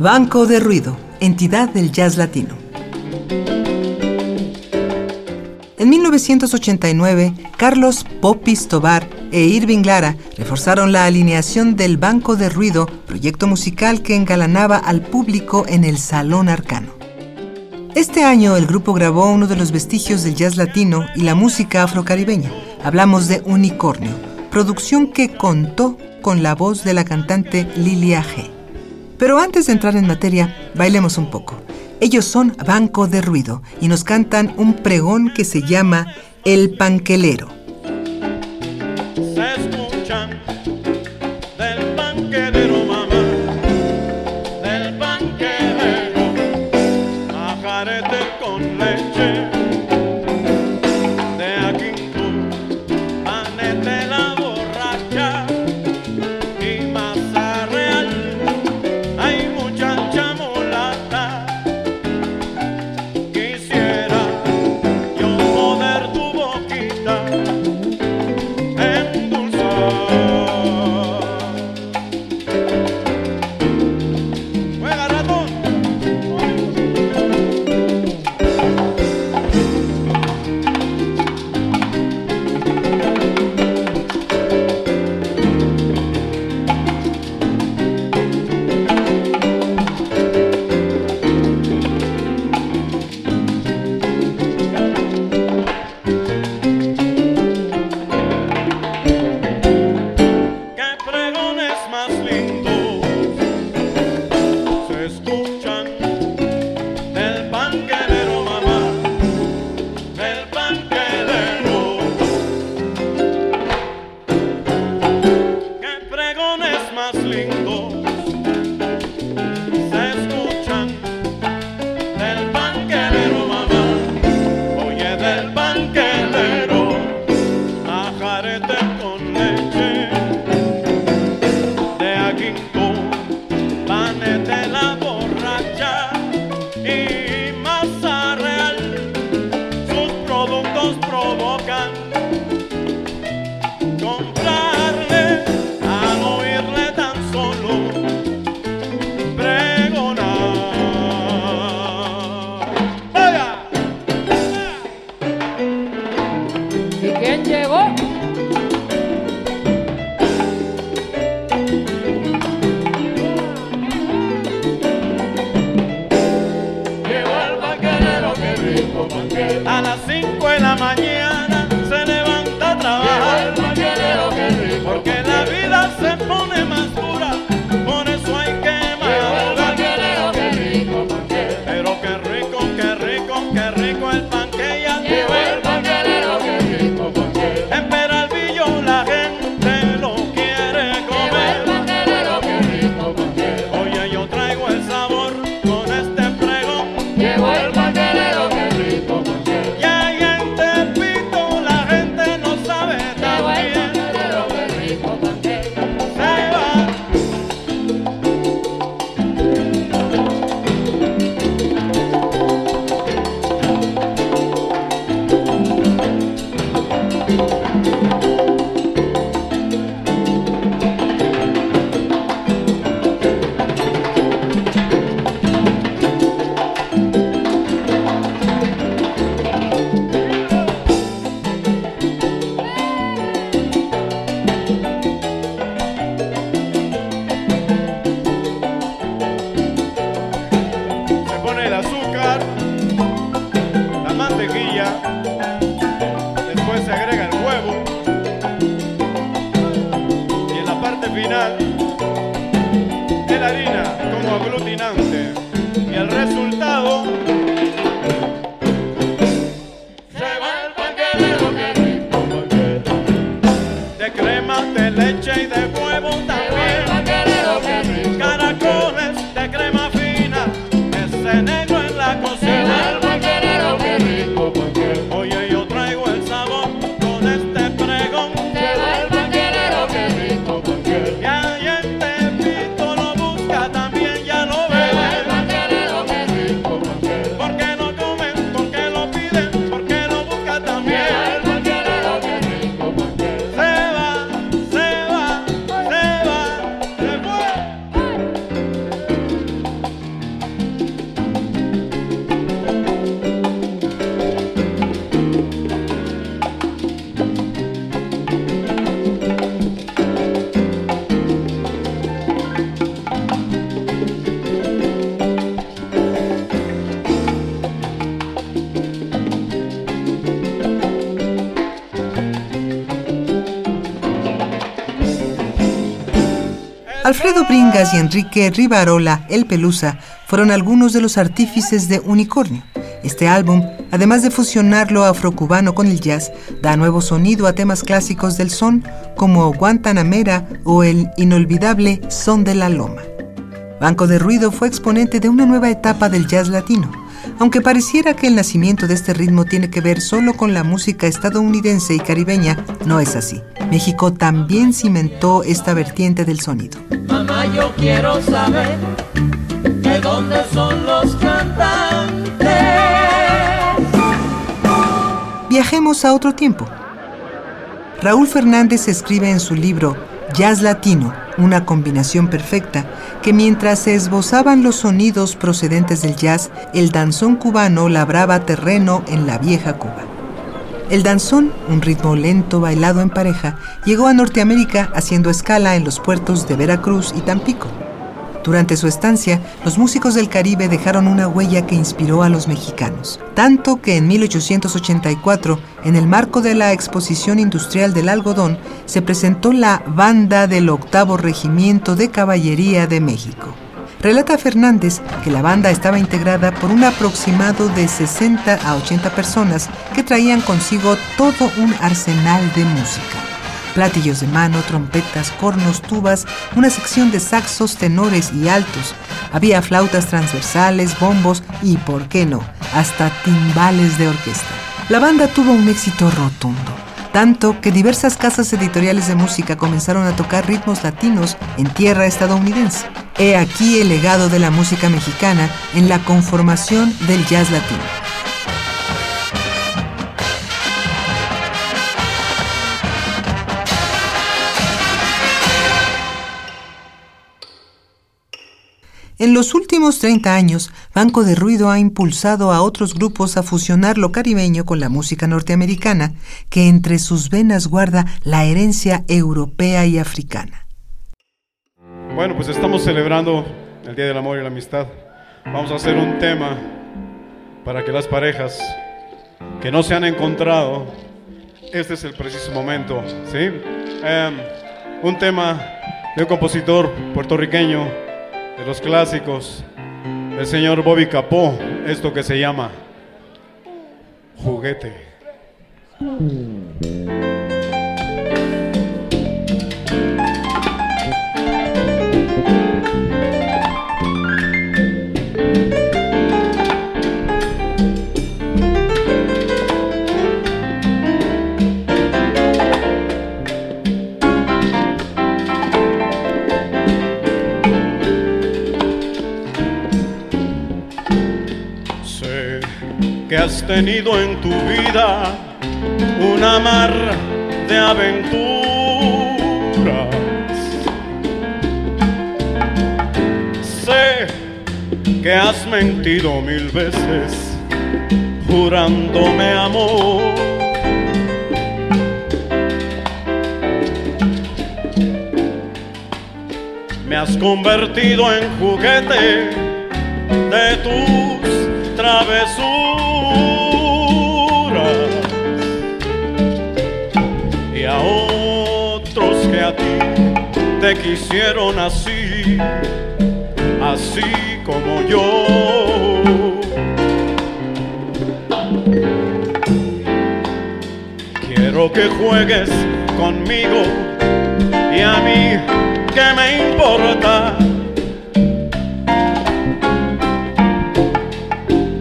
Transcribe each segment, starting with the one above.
Banco de Ruido, entidad del jazz latino. En 1989, Carlos Popis Tobar e Irving Lara reforzaron la alineación del Banco de Ruido, proyecto musical que engalanaba al público en el Salón Arcano. Este año el grupo grabó uno de los vestigios del jazz latino y la música afrocaribeña. Hablamos de Unicornio, producción que contó con la voz de la cantante Lilia G. Pero antes de entrar en materia, bailemos un poco. Ellos son Banco de Ruido y nos cantan un pregón que se llama El Panquelero. Alfredo Bringas y Enrique Rivarola, El Pelusa, fueron algunos de los artífices de Unicornio. Este álbum, además de fusionar lo afrocubano con el jazz, da nuevo sonido a temas clásicos del son como Guantanamera o el inolvidable Son de la Loma. Banco de Ruido fue exponente de una nueva etapa del jazz latino. Aunque pareciera que el nacimiento de este ritmo tiene que ver solo con la música estadounidense y caribeña, no es así. México también cimentó esta vertiente del sonido. Mamá, yo quiero saber de dónde son los cantantes. Viajemos a otro tiempo. Raúl Fernández escribe en su libro Jazz Latino, una combinación perfecta, que mientras se esbozaban los sonidos procedentes del jazz, el danzón cubano labraba terreno en la vieja Cuba. El danzón, un ritmo lento bailado en pareja, llegó a Norteamérica haciendo escala en los puertos de Veracruz y Tampico. Durante su estancia, los músicos del Caribe dejaron una huella que inspiró a los mexicanos, tanto que en 1884, en el marco de la Exposición Industrial del Algodón, se presentó la Banda del Octavo Regimiento de Caballería de México. Relata Fernández que la banda estaba integrada por un aproximado de 60 a 80 personas que traían consigo todo un arsenal de música platillos de mano, trompetas, cornos, tubas, una sección de saxos, tenores y altos. Había flautas transversales, bombos y, por qué no, hasta timbales de orquesta. La banda tuvo un éxito rotundo, tanto que diversas casas editoriales de música comenzaron a tocar ritmos latinos en tierra estadounidense. He aquí el legado de la música mexicana en la conformación del jazz latino. En los últimos 30 años, Banco de Ruido ha impulsado a otros grupos a fusionar lo caribeño con la música norteamericana, que entre sus venas guarda la herencia europea y africana. Bueno, pues estamos celebrando el Día del Amor y la Amistad. Vamos a hacer un tema para que las parejas que no se han encontrado, este es el preciso momento, ¿sí? Em, un tema de un compositor puertorriqueño de los clásicos del señor Bobby Capó, esto que se llama juguete. Tenido en tu vida una mar de aventuras. Sé que has mentido mil veces jurándome amor. Me has convertido en juguete de tus travesuras. Te quisieron así, así como yo. Quiero que juegues conmigo y a mí, ¿qué me importa?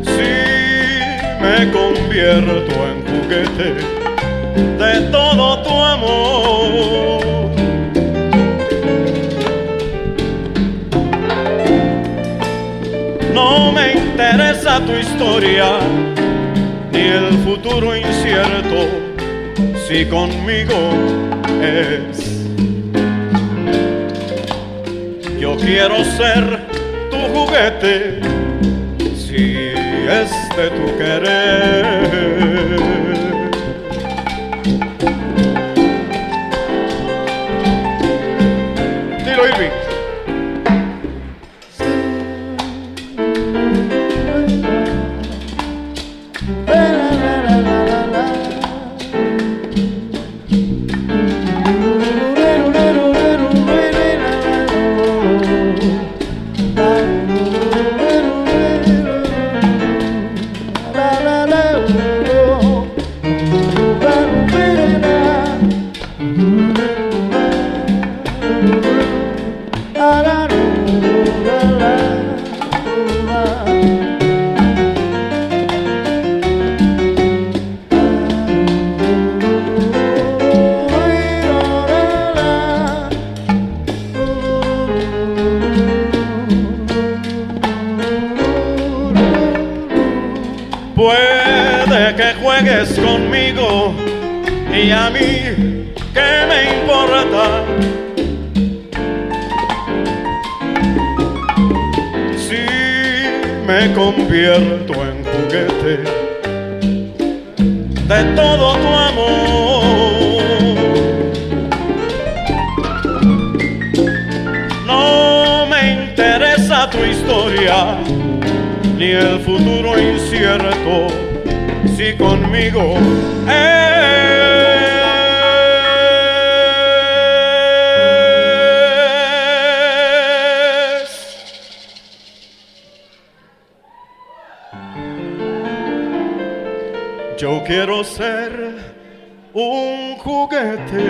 Si me convierto en juguete tu historia ni el futuro incierto si conmigo es. Yo quiero ser tu juguete si es de tu querer. Y a mí qué me importa. Si me convierto en juguete de todo tu amor. No me interesa tu historia ni el futuro incierto si conmigo es. Quiero ser un juguete.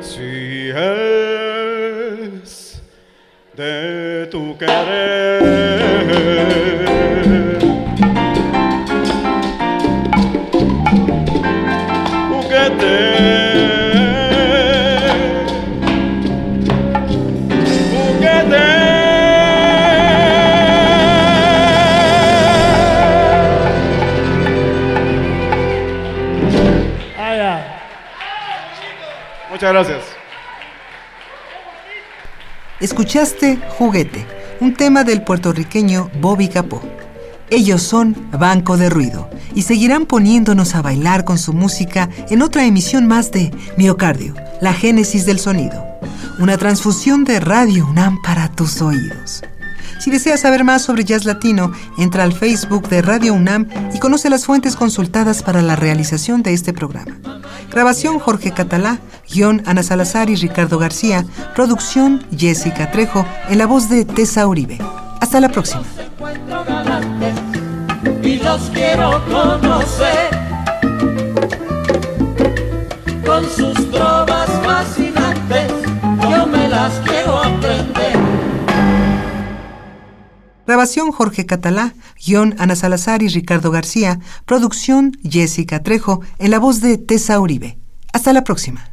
Si es de tu querer. Gracias. Escuchaste Juguete, un tema del puertorriqueño Bobby Capó. Ellos son Banco de Ruido y seguirán poniéndonos a bailar con su música en otra emisión más de Miocardio, la génesis del sonido. Una transfusión de Radio UNAM para tus oídos. Si deseas saber más sobre jazz latino, entra al Facebook de Radio UNAM y conoce las fuentes consultadas para la realización de este programa. Grabación Jorge Catalá, guion Ana Salazar y Ricardo García, producción Jessica Trejo, en la voz de Tessa Uribe. Hasta la próxima. Grabación Jorge Catalá, guion Ana Salazar y Ricardo García, producción Jessica Trejo, en la voz de Tessa Uribe. Hasta la próxima.